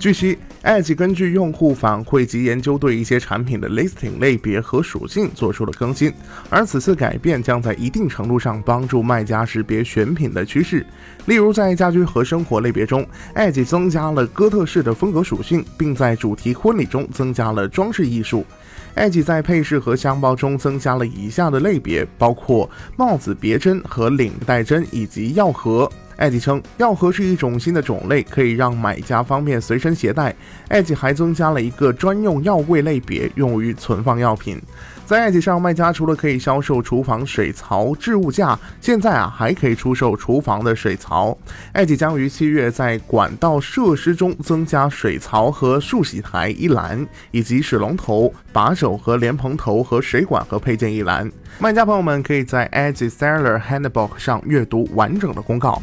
据悉，Edge 根据用户反馈及研究，对一些产品的 listing 类别和属性做出了更新，而此次改变将在一定程度上帮助卖家识别选品的趋势。例如，在家居和生活类别中，Edge 增加了哥特式的风格属性，并在主题婚礼中增加了装饰艺术。Edge 在配饰和箱包中增加了以下的类别，包括帽子别针和领带针，以及药盒。艾吉称，药盒是一种新的种类，可以让买家方便随身携带。艾吉还增加了一个专用药柜类别，用于存放药品。在 Edge 上，卖家除了可以销售厨房水槽置物架，现在啊还可以出售厨房的水槽。Edge 将于七月在管道设施中增加水槽和漱洗台一栏，以及水龙头、把手和莲蓬头和水管和配件一栏。卖家朋友们可以在 Edge Seller Handbook 上阅读完整的公告。